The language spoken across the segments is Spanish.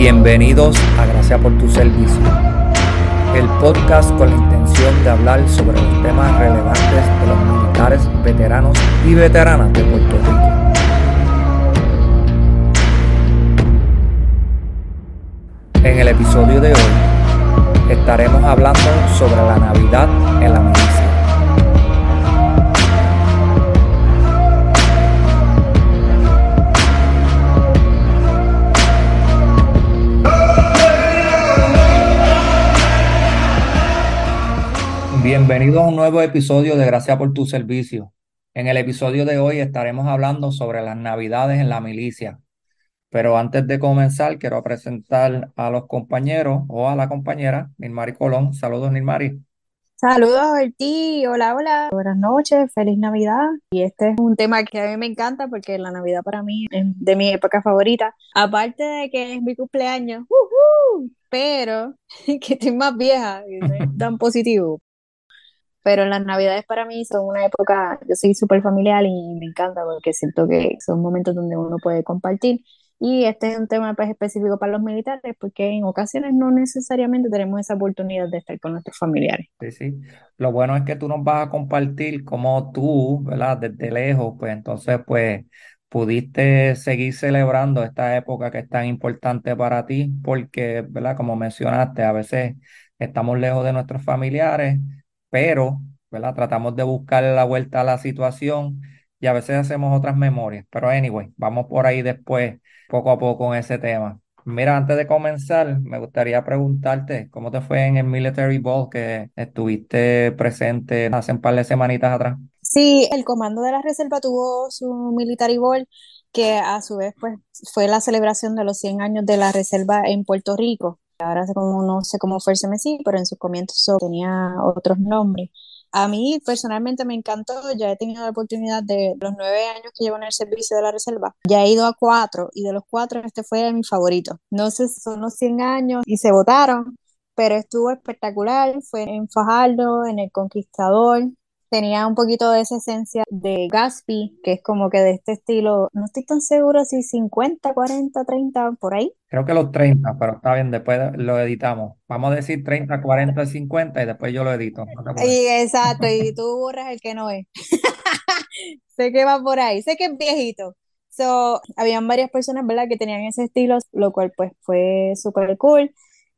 Bienvenidos a Gracias por tu servicio, el podcast con la intención de hablar sobre los temas relevantes de los militares, veteranos y veteranas de Puerto Rico. En el episodio de hoy estaremos hablando sobre la Navidad en la milicia. Bienvenidos a un nuevo episodio de Gracias por tu servicio. En el episodio de hoy estaremos hablando sobre las navidades en la milicia. Pero antes de comenzar, quiero presentar a los compañeros o a la compañera Nilmari Colón. Saludos, Nilmari. Saludos, Berti. Hola, hola. Buenas noches, feliz Navidad. Y este es un tema que a mí me encanta porque la Navidad para mí es de mi época favorita. Aparte de que es mi cumpleaños, pero que estoy más vieja y no es tan positivo pero las navidades para mí son una época, yo soy súper familiar y me encanta porque siento que son momentos donde uno puede compartir. Y este es un tema pues, específico para los militares porque en ocasiones no necesariamente tenemos esa oportunidad de estar con nuestros familiares. Sí, sí. Lo bueno es que tú nos vas a compartir como tú, ¿verdad? Desde lejos, pues entonces, pues pudiste seguir celebrando esta época que es tan importante para ti porque, ¿verdad? Como mencionaste, a veces estamos lejos de nuestros familiares pero, ¿verdad? Tratamos de buscar la vuelta a la situación y a veces hacemos otras memorias. Pero anyway, vamos por ahí después, poco a poco en ese tema. Mira, antes de comenzar, me gustaría preguntarte cómo te fue en el Military Ball que estuviste presente hace un par de semanitas atrás. Sí, el comando de la reserva tuvo su Military Ball, que a su vez pues, fue la celebración de los 100 años de la reserva en Puerto Rico. Ahora como, no sé cómo fue el CMC, pero en sus comienzos tenía otros nombres. A mí personalmente me encantó, ya he tenido la oportunidad de los nueve años que llevo en el servicio de la reserva, ya he ido a cuatro y de los cuatro este fue mi favorito. No sé son los 100 años y se votaron, pero estuvo espectacular, fue en Fajardo, en El Conquistador, tenía un poquito de esa esencia de Gatsby, que es como que de este estilo, no estoy tan seguro si 50, 40, 30, por ahí. Creo que los 30, pero está bien, después lo editamos. Vamos a decir 30, 40, 50 y después yo lo edito. y exacto, y tú borras el que no es. sé que va por ahí, sé que es viejito. So, habían varias personas, ¿verdad?, que tenían ese estilo, lo cual pues fue súper cool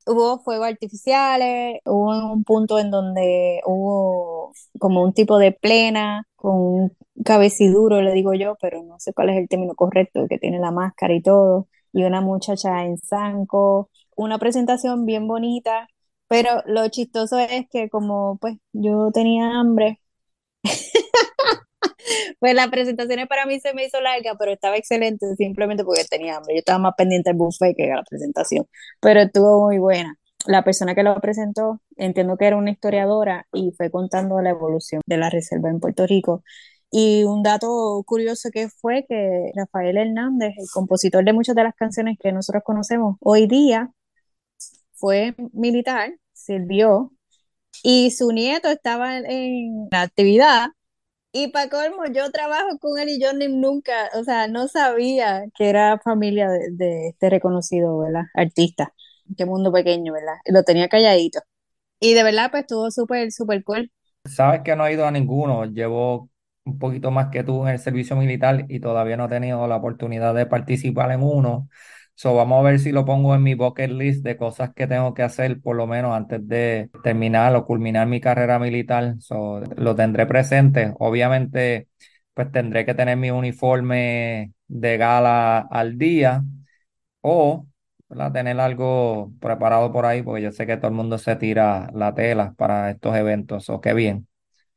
hubo fuegos artificiales, hubo un punto en donde hubo como un tipo de plena con un cabeciduro, le digo yo, pero no sé cuál es el término correcto, que tiene la máscara y todo, y una muchacha en zanco, una presentación bien bonita, pero lo chistoso es que como pues yo tenía hambre, pues la presentación para mí se me hizo larga, pero estaba excelente simplemente porque tenía hambre. Yo estaba más pendiente del buffet que la presentación, pero estuvo muy buena. La persona que lo presentó, entiendo que era una historiadora y fue contando la evolución de la reserva en Puerto Rico. Y un dato curioso que fue que Rafael Hernández, el compositor de muchas de las canciones que nosotros conocemos hoy día, fue militar, sirvió, y su nieto estaba en la actividad y para colmo, yo trabajo con él y yo ni nunca, o sea, no sabía que era familia de, este reconocido, ¿verdad? Artista. Qué mundo pequeño, ¿verdad? Lo tenía calladito. Y de verdad, pues estuvo súper, súper cool. Sabes que no he ido a ninguno. Llevo un poquito más que tú en el servicio militar y todavía no he tenido la oportunidad de participar en uno. So, vamos a ver si lo pongo en mi bucket list de cosas que tengo que hacer por lo menos antes de terminar o culminar mi carrera militar. So, lo tendré presente. Obviamente, pues tendré que tener mi uniforme de gala al día o tener algo preparado por ahí, porque yo sé que todo el mundo se tira la tela para estos eventos. O qué bien.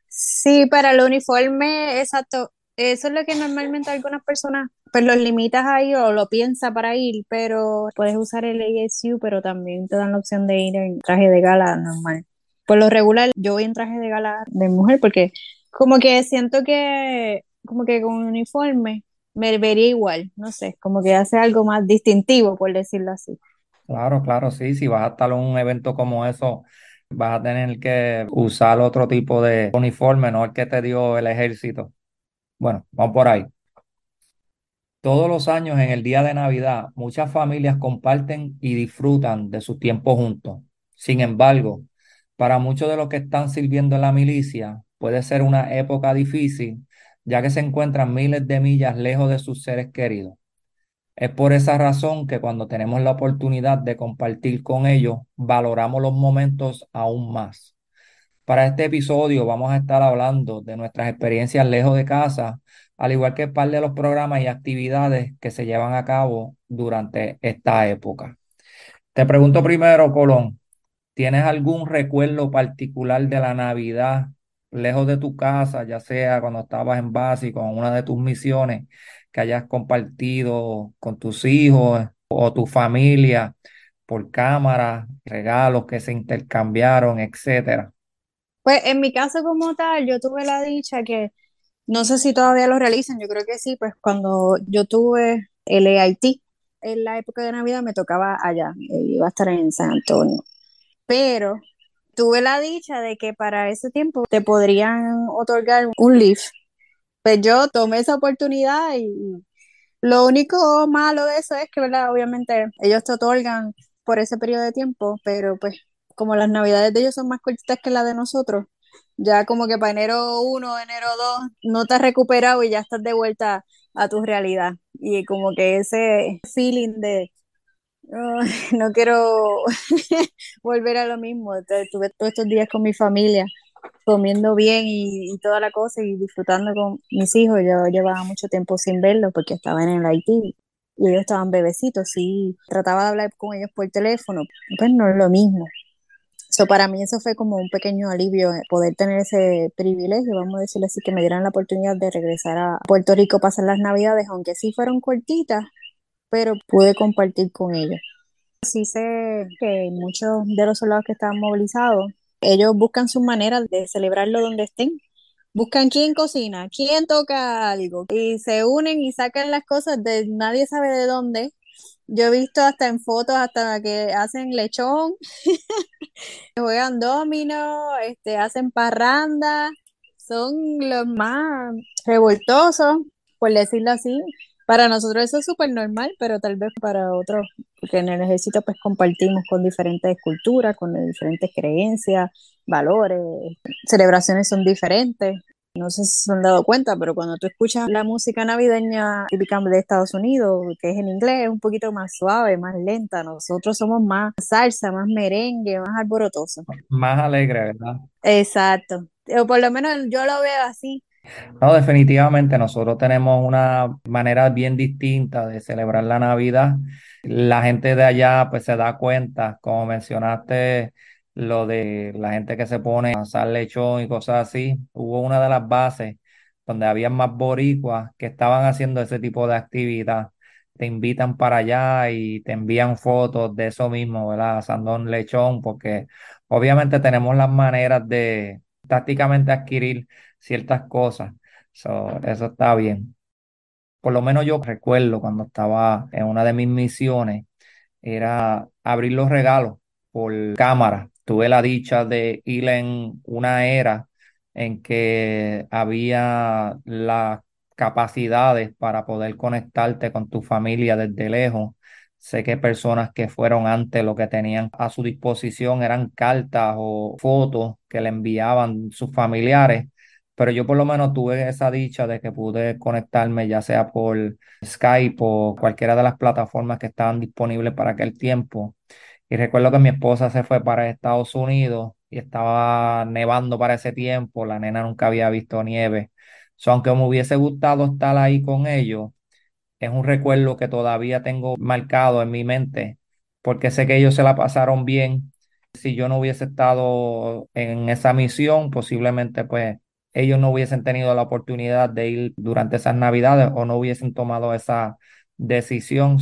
Sí, para el uniforme, exacto. Eso es lo que normalmente algunas personas pues los limitas ahí o lo piensa para ir, pero puedes usar el ASU, pero también te dan la opción de ir en traje de gala normal. Por lo regular, yo voy en traje de gala de mujer porque como que siento que como que con un uniforme me vería igual, no sé, como que hace algo más distintivo, por decirlo así. Claro, claro, sí, si vas a estar en un evento como eso, vas a tener que usar otro tipo de uniforme, no el que te dio el ejército. Bueno, vamos por ahí. Todos los años en el día de Navidad, muchas familias comparten y disfrutan de su tiempo juntos. Sin embargo, para muchos de los que están sirviendo en la milicia, puede ser una época difícil, ya que se encuentran miles de millas lejos de sus seres queridos. Es por esa razón que cuando tenemos la oportunidad de compartir con ellos, valoramos los momentos aún más. Para este episodio vamos a estar hablando de nuestras experiencias lejos de casa, al igual que parte de los programas y actividades que se llevan a cabo durante esta época. Te pregunto primero, Colón, ¿tienes algún recuerdo particular de la Navidad lejos de tu casa, ya sea cuando estabas en básico en una de tus misiones que hayas compartido con tus hijos o tu familia por cámara, regalos que se intercambiaron, etcétera? Pues en mi caso como tal, yo tuve la dicha que, no sé si todavía lo realizan, yo creo que sí, pues cuando yo tuve el EIT, en la época de Navidad me tocaba allá, eh, iba a estar en San Antonio. Pero tuve la dicha de que para ese tiempo te podrían otorgar un leave. Pues yo tomé esa oportunidad y lo único malo de eso es que, ¿verdad? Obviamente ellos te otorgan por ese periodo de tiempo, pero pues como las navidades de ellos son más cortitas que las de nosotros, ya como que para enero 1, enero 2, no te has recuperado y ya estás de vuelta a tu realidad. Y como que ese feeling de, no quiero volver a lo mismo. Estuve todos estos días con mi familia, comiendo bien y, toda la cosa y disfrutando con mis hijos. Yo llevaba mucho tiempo sin verlos porque estaban en el Haití y ellos estaban bebecitos y trataba de hablar con ellos por teléfono. Pues no es lo mismo. So, para mí eso fue como un pequeño alivio eh, poder tener ese privilegio, vamos a decirlo así, que me dieran la oportunidad de regresar a Puerto Rico pasar las navidades, aunque sí fueron cortitas, pero pude compartir con ellos. Sí sé que muchos de los soldados que estaban movilizados, ellos buscan sus maneras de celebrarlo donde estén. Buscan quién cocina, quién toca algo y se unen y sacan las cosas de nadie sabe de dónde yo he visto hasta en fotos, hasta que hacen lechón, juegan domino, este, hacen parranda, son los más revoltosos, por decirlo así. Para nosotros eso es súper normal, pero tal vez para otros, porque en el ejército pues compartimos con diferentes culturas, con diferentes creencias, valores, celebraciones son diferentes. No sé si se han dado cuenta, pero cuando tú escuchas la música navideña típica de Estados Unidos, que es en inglés, es un poquito más suave, más lenta. Nosotros somos más salsa, más merengue, más alborotoso. Más alegre, ¿verdad? Exacto. O por lo menos yo lo veo así. No, definitivamente nosotros tenemos una manera bien distinta de celebrar la Navidad. La gente de allá pues se da cuenta, como mencionaste, lo de la gente que se pone a asar lechón y cosas así. Hubo una de las bases donde había más boricuas que estaban haciendo ese tipo de actividad. Te invitan para allá y te envían fotos de eso mismo, ¿verdad? Asando un lechón, porque obviamente tenemos las maneras de tácticamente adquirir ciertas cosas. eso está bien. Por lo menos yo recuerdo cuando estaba en una de mis misiones, era abrir los regalos por cámara tuve la dicha de ir en una era en que había las capacidades para poder conectarte con tu familia desde lejos. Sé que personas que fueron antes lo que tenían a su disposición eran cartas o fotos que le enviaban sus familiares, pero yo por lo menos tuve esa dicha de que pude conectarme ya sea por Skype o cualquiera de las plataformas que estaban disponibles para aquel tiempo y recuerdo que mi esposa se fue para Estados Unidos y estaba nevando para ese tiempo, la nena nunca había visto nieve. So, aunque me hubiese gustado estar ahí con ellos, es un recuerdo que todavía tengo marcado en mi mente, porque sé que ellos se la pasaron bien. Si yo no hubiese estado en esa misión, posiblemente pues ellos no hubiesen tenido la oportunidad de ir durante esas navidades o no hubiesen tomado esa decisión.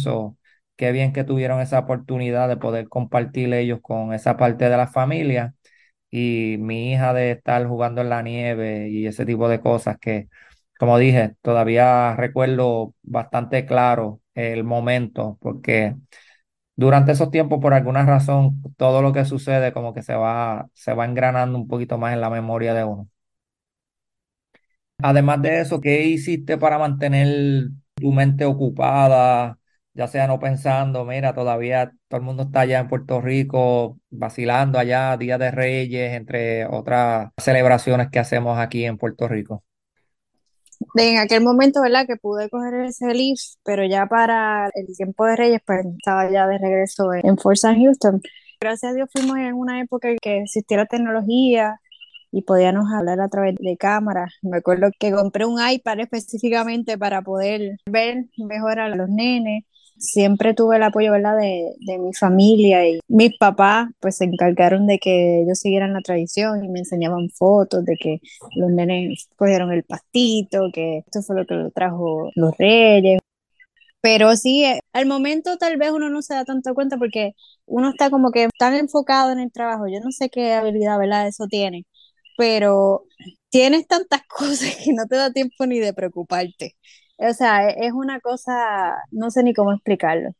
Qué bien que tuvieron esa oportunidad de poder compartir ellos con esa parte de la familia y mi hija de estar jugando en la nieve y ese tipo de cosas que como dije, todavía recuerdo bastante claro el momento, porque durante esos tiempos, por alguna razón, todo lo que sucede como que se va, se va engranando un poquito más en la memoria de uno. Además de eso, ¿qué hiciste para mantener tu mente ocupada? Ya sea no pensando, mira, todavía todo el mundo está allá en Puerto Rico, vacilando allá, Día de Reyes, entre otras celebraciones que hacemos aquí en Puerto Rico. En aquel momento, ¿verdad? Que pude coger ese leave, pero ya para el tiempo de Reyes, pues estaba ya de regreso en, San Houston. Gracias a Dios fuimos en una época en que existía tecnología y podíamos hablar a través de cámara. Me acuerdo que compré un iPad específicamente para poder ver mejor a los nenes siempre tuve el apoyo, ¿verdad? De, de, mi familia y mis papás, pues se encargaron de que ellos siguieran la tradición y me enseñaban fotos de que los nenes cogieron el pastito, que esto fue lo que lo trajo los reyes. Pero sí, eh, al momento tal vez uno no se da tanto cuenta porque uno está como que tan enfocado en el trabajo. Yo no sé qué habilidad, ¿verdad? Eso tiene, pero tienes tantas cosas que no te da tiempo ni de preocuparte. O sea, e, es una cosa, no sé ni cómo explicarlo.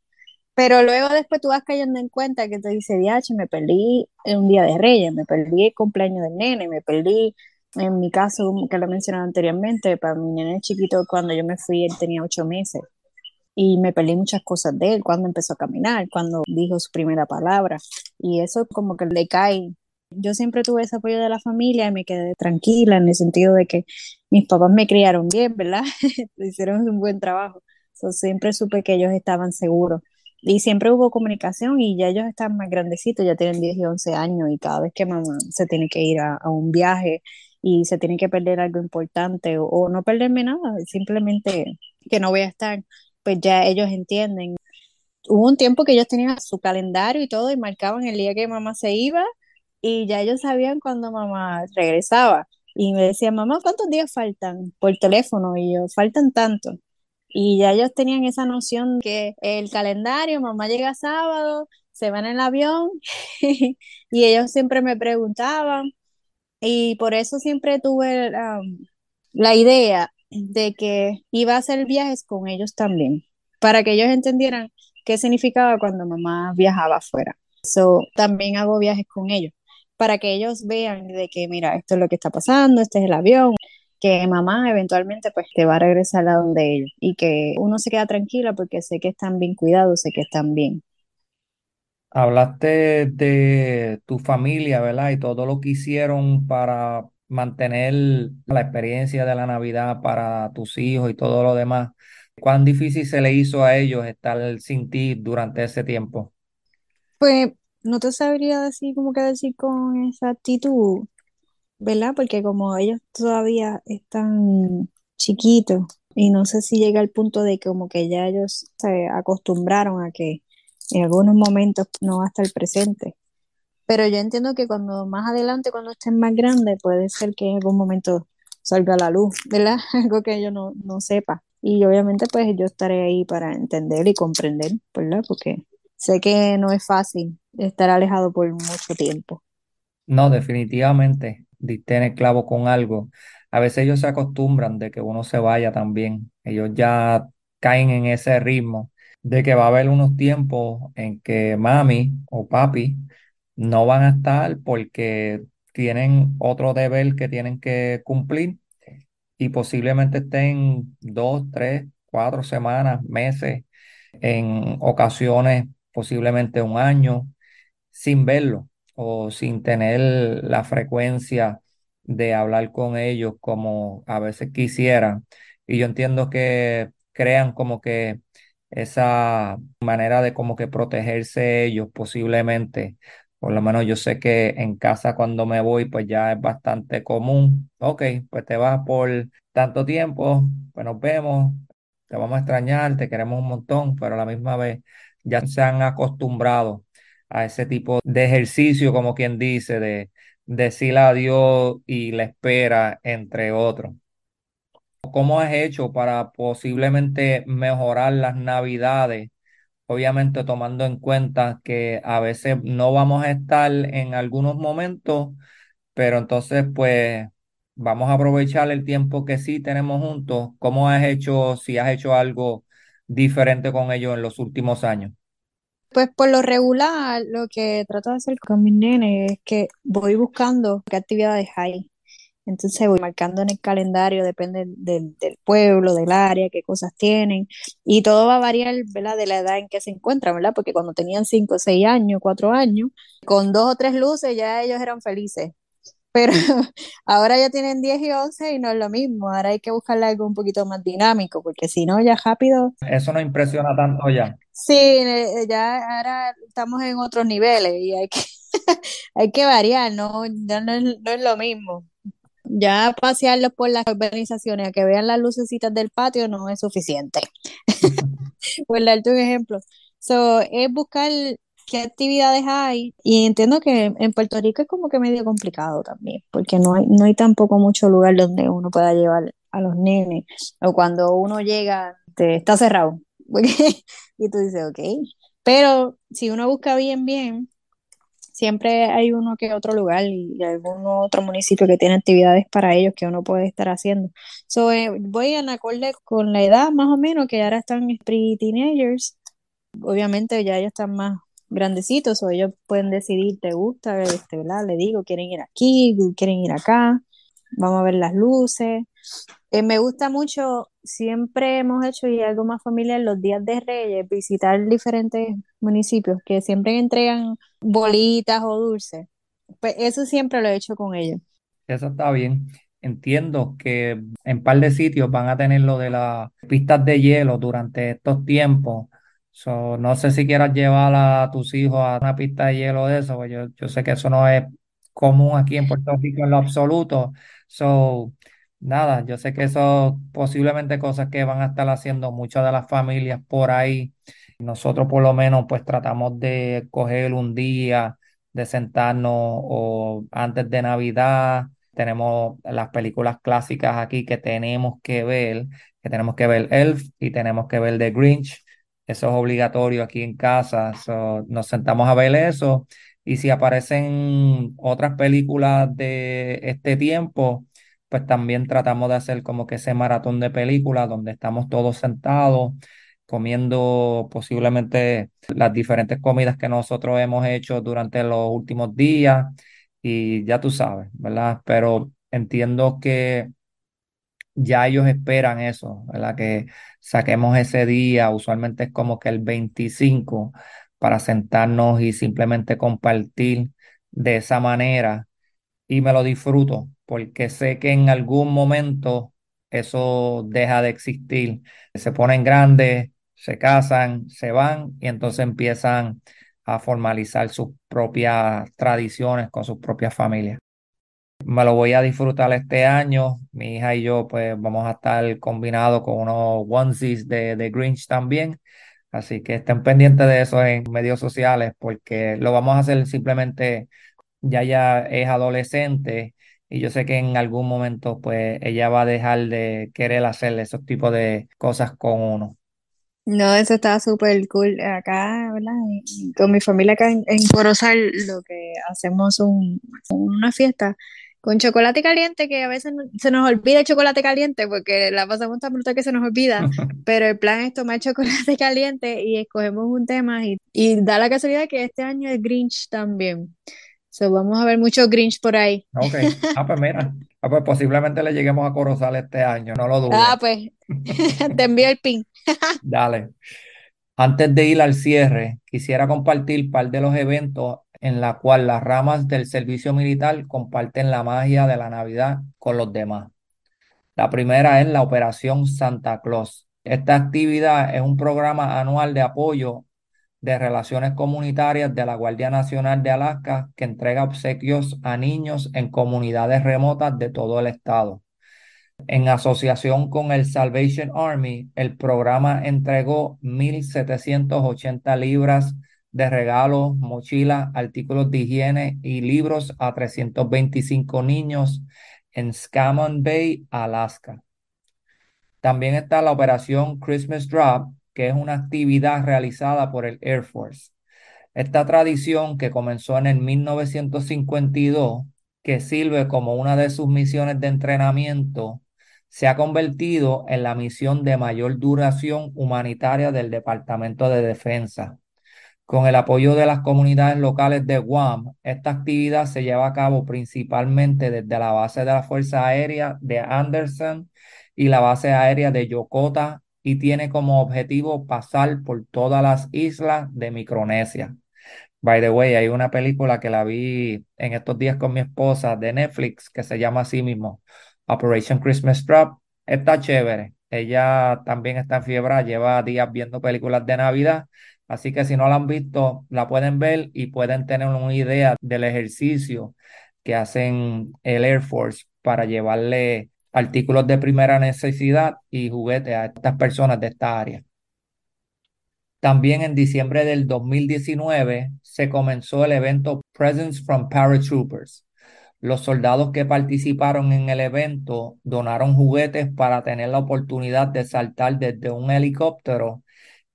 Pero luego después tú vas cayendo en cuenta que te dice, diache, me perdí un día de Reyes, me perdí el cumpleaños del nene, me perdí, en mi caso, que lo mencioné anteriormente, para mi nene chiquito, cuando yo me fui, él tenía ocho meses. Y me perdí muchas cosas de él, cuando empezó a caminar, cuando dijo su primera palabra. Y eso como que le cae yo siempre tuve ese apoyo de la familia y me quedé tranquila en el sentido de que mis papás me criaron bien, ¿verdad? Hicieron un buen trabajo. siempre supe que ellos estaban seguros. Y siempre hubo comunicación y ya ellos están más grandecitos, ya tienen 10 y 11 años y cada vez que mamá se tiene que ir a, un viaje y se tiene que perder algo importante o, o no perderme nada, simplemente que no voy a estar, pues ya ellos entienden. Hubo un tiempo que ellos tenían su calendario y todo y marcaban el día que mamá se iba y ya ellos sabían cuando mamá regresaba. Y me decían, mamá, ¿cuántos días faltan? Por teléfono. Y yo, faltan tanto. Y ya ellos tenían esa noción que el calendario, mamá llega sábado, se van en el avión. y ellos siempre me preguntaban. Y por eso siempre tuve la idea de que iba a hacer viajes con ellos también, para que ellos entendieran qué significaba cuando mamá viajaba afuera. So, también hago viajes con ellos para que ellos vean de que, mira, esto es lo que está pasando, este es el avión, que mamá eventualmente pues te va a regresar a donde ellos y que uno se queda tranquila porque sé que están bien cuidados, sé que están bien. Hablaste de tu familia, ¿verdad? Y todo lo que hicieron para mantener la experiencia de la Navidad para tus hijos y todo lo demás. ¿Cuán difícil se le hizo a ellos estar sin ti durante ese tiempo? Pues no te sabría decir como que decir con esa actitud, ¿verdad? Porque como ellos todavía están chiquitos y no sé si llega al punto de que como que ya ellos se acostumbraron a que en algunos momentos no va a estar presente. Pero yo entiendo que cuando más adelante, cuando estén más grandes, puede ser que en algún momento salga a la luz, ¿verdad? Algo que ellos no, no sepa. Y obviamente pues yo estaré ahí para entender y comprender, ¿verdad? Porque sé que no es fácil estar alejado por mucho tiempo. No, definitivamente, diste en clavo con algo. A veces ellos se acostumbran de que uno se vaya también. Ellos ya caen en ese ritmo de que va a haber unos tiempos en que mami o papi no van a estar porque tienen otro deber que tienen que cumplir y posiblemente estén dos, tres, cuatro semanas, meses, en ocasiones posiblemente un año sin verlo o sin tener la frecuencia de hablar con ellos como a veces quisieran. Y yo entiendo que crean como que esa manera de como que protegerse ellos posiblemente. Por lo menos yo sé que en casa cuando me voy pues ya es bastante común. Ok, pues te vas por tanto tiempo, pues nos vemos, te vamos a extrañar, te queremos un montón, pero a la misma vez ya se han acostumbrado a ese tipo de ejercicio, como quien dice, de decir adiós y la espera, entre otros. ¿Cómo has hecho para posiblemente mejorar las navidades? Obviamente tomando en cuenta que a veces no vamos a estar en algunos momentos, pero entonces pues vamos a aprovechar el tiempo que sí tenemos juntos. ¿Cómo has hecho, si has hecho algo diferente con ellos en los últimos años? Pues por lo regular, lo que trato de hacer con mis nenes es que voy buscando qué actividades hay. Entonces voy marcando en el calendario, depende del, del pueblo, del área, qué cosas tienen. Y todo va a variar, ¿verdad? De la edad en que se encuentran, ¿verdad? Porque cuando tenían 5, 6 años, 4 años, con dos o tres luces ya ellos eran felices. Pero ahora ya tienen 10 y 11 y no es lo mismo. Ahora hay que buscarle algo un poquito más dinámico, porque si no, ya rápido. Eso no impresiona tanto ya. Sí, eh, ya ahora estamos en otros niveles y hay que, hay que variar, ¿no? Ya no es, no es lo mismo. Ya pasearlos por las organizaciones a que vean las lucecitas del patio no es suficiente. Por darte un ejemplo. So, es buscar qué actividades hay y entiendo que en Puerto Rico es como que medio complicado también, porque no hay, no hay tampoco mucho lugar donde uno pueda llevar a los nenes o cuando uno llega te, está cerrado y tú dices, ok, pero si uno busca bien, bien, siempre hay uno que otro lugar y algún otro municipio que tiene actividades para ellos que uno puede estar haciendo. So, eh, voy en acorde con la edad más o menos, que ahora están pre-teenagers. Obviamente ya ellos están más grandecitos o ellos pueden decidir, te gusta, este, ¿verdad? Le digo, quieren ir aquí, quieren ir acá, vamos a ver las luces. Eh, me gusta mucho, siempre hemos hecho y algo más familiar los días de Reyes, visitar diferentes municipios que siempre entregan bolitas o dulces. Pues eso siempre lo he hecho con ellos. Eso está bien. Entiendo que en par de sitios van a tener lo de las pistas de hielo durante estos tiempos. So, no sé si quieras llevar a tus hijos a una pista de hielo de eso, pues yo, yo sé que eso no es común aquí en Puerto Rico en lo absoluto. So, nada, yo sé que eso posiblemente cosas que van a estar haciendo muchas de las familias por ahí. Nosotros por lo menos pues tratamos de coger un día, de sentarnos o antes de Navidad. Tenemos las películas clásicas aquí que tenemos que ver, que tenemos que ver Elf y tenemos que ver The Grinch. Eso es obligatorio aquí en casa. So, nos sentamos a ver eso. Y si aparecen otras películas de este tiempo, pues también tratamos de hacer como que ese maratón de películas donde estamos todos sentados comiendo posiblemente las diferentes comidas que nosotros hemos hecho durante los últimos días y ya tú sabes, ¿verdad? Pero entiendo que ya ellos esperan eso, ¿verdad? Que saquemos ese día, usualmente es como que el 25 para sentarnos y simplemente compartir de esa manera y me lo disfruto porque sé que en algún momento eso deja de existir. Se ponen grandes, se casan, se van y entonces empiezan a formalizar sus propias tradiciones con sus propias familias. Me lo voy a disfrutar este año. Mi hija y yo pues vamos a estar combinados con unos onesies de, de Grinch también. Así que estén pendientes de eso en medios sociales porque lo vamos a hacer simplemente, ya ya es adolescente y yo sé que en algún momento pues ella va a dejar de querer hacer esos tipos de cosas con uno. No, eso está súper cool acá, ¿verdad? Con mi familia acá en, en Corozal lo que hacemos un, una fiesta con chocolate caliente, que a veces se nos olvida el chocolate caliente porque la pasamos tan brutal que se nos olvida, pero el plan es tomar chocolate caliente y escogemos un tema y, y da la casualidad que este año es Grinch también. So, vamos a ver mucho Grinch por ahí. Ok, ah, pues mira, ah, pues posiblemente le lleguemos a Corozal este año, no lo Ah, dudes. pues te envío el pin. Dale. Antes de ir al cierre, quisiera compartir par de los eventos en la cual las ramas del servicio militar comparten la magia de la Navidad con los demás. La primera es la Operación Santa Claus. Esta actividad es un programa anual de apoyo de relaciones comunitarias de la Guardia Nacional de Alaska que entrega obsequios a niños en comunidades remotas de todo el estado. En asociación con el Salvation Army, el programa entregó 1.780 libras de regalos, mochilas, artículos de higiene y libros a 325 niños en Scammon Bay, Alaska. También está la operación Christmas Drop, que es una actividad realizada por el Air Force. Esta tradición, que comenzó en el 1952, que sirve como una de sus misiones de entrenamiento, se ha convertido en la misión de mayor duración humanitaria del Departamento de Defensa. Con el apoyo de las comunidades locales de Guam, esta actividad se lleva a cabo principalmente desde la base de la Fuerza Aérea de Anderson y la base aérea de Yokota y tiene como objetivo pasar por todas las islas de Micronesia. By the way, hay una película que la vi en estos días con mi esposa de Netflix que se llama así mismo, Operation Christmas Trap. Está chévere. Ella también está en fiebre, lleva días viendo películas de Navidad. Así que si no la han visto, la pueden ver y pueden tener una idea del ejercicio que hacen el Air Force para llevarle artículos de primera necesidad y juguetes a estas personas de esta área. También en diciembre del 2019 se comenzó el evento Presents from Paratroopers. Los soldados que participaron en el evento donaron juguetes para tener la oportunidad de saltar desde un helicóptero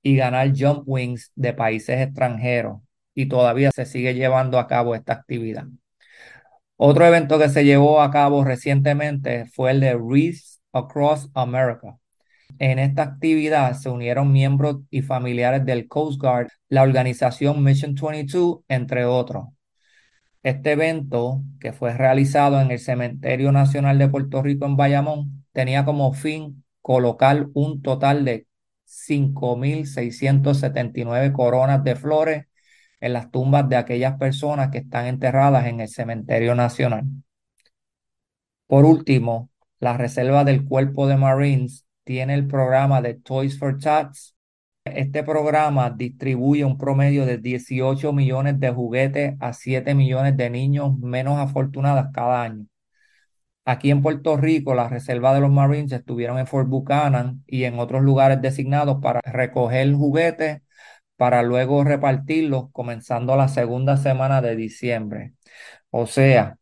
y ganar jump wings de países extranjeros. Y todavía se sigue llevando a cabo esta actividad. Otro evento que se llevó a cabo recientemente fue el de Wreaths Across America. En esta actividad se unieron miembros y familiares del Coast Guard, la organización Mission 22, entre otros. Este evento, que fue realizado en el Cementerio Nacional de Puerto Rico en Bayamón, tenía como fin colocar un total de 5.679 coronas de flores en las tumbas de aquellas personas que están enterradas en el Cementerio Nacional. Por último, la Reserva del Cuerpo de Marines tiene el programa de Toys for Tots este programa distribuye un promedio de 18 millones de juguetes a 7 millones de niños menos afortunados cada año. Aquí en Puerto Rico, las reservas de los Marines estuvieron en Fort Buchanan y en otros lugares designados para recoger juguetes para luego repartirlos comenzando la segunda semana de diciembre. O sea,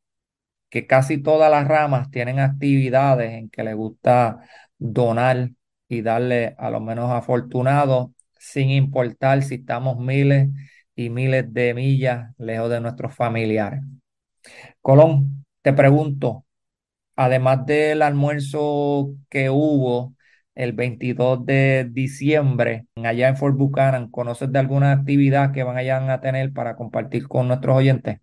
que casi todas las ramas tienen actividades en que les gusta donar y darle a los menos afortunados sin importar si estamos miles y miles de millas lejos de nuestros familiares. Colón, te pregunto, además del almuerzo que hubo el 22 de diciembre allá en Fort Buchanan, ¿conoces de alguna actividad que van a tener para compartir con nuestros oyentes?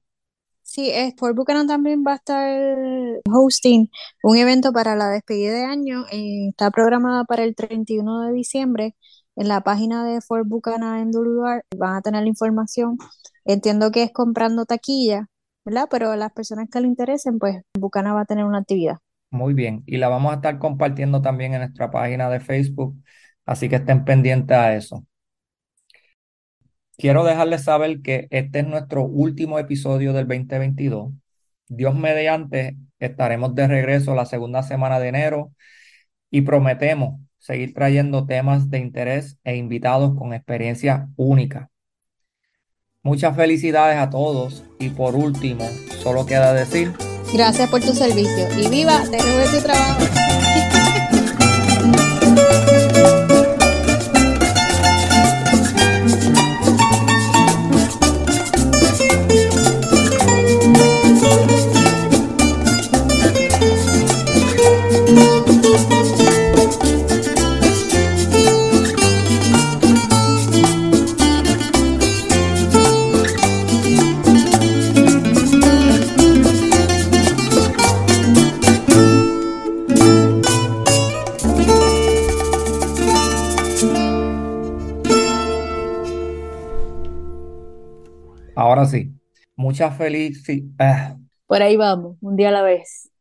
Sí, Fort Buchanan también va a estar hosting un evento para la despedida de año. Eh, está programada para el 31 de diciembre en la página de Fort Buchanan en Duluar van a tener la información. Entiendo que es comprando taquilla, ¿verdad? Pero las personas que le interesen, pues Buchanan va a tener una actividad. Muy bien, y la vamos a estar compartiendo también en nuestra página de Facebook, así que estén pendientes a eso. Quiero dejarles saber que este es nuestro último episodio del 2022. Dios mediante, estaremos de regreso la segunda semana de enero y prometemos seguir trayendo temas de interés e invitados con experiencia única. Muchas felicidades a todos y por último, solo queda decir... Gracias por tu servicio y viva, te tu trabajo. Ahora sí, muchas felicidades. Por ahí vamos, un día a la vez.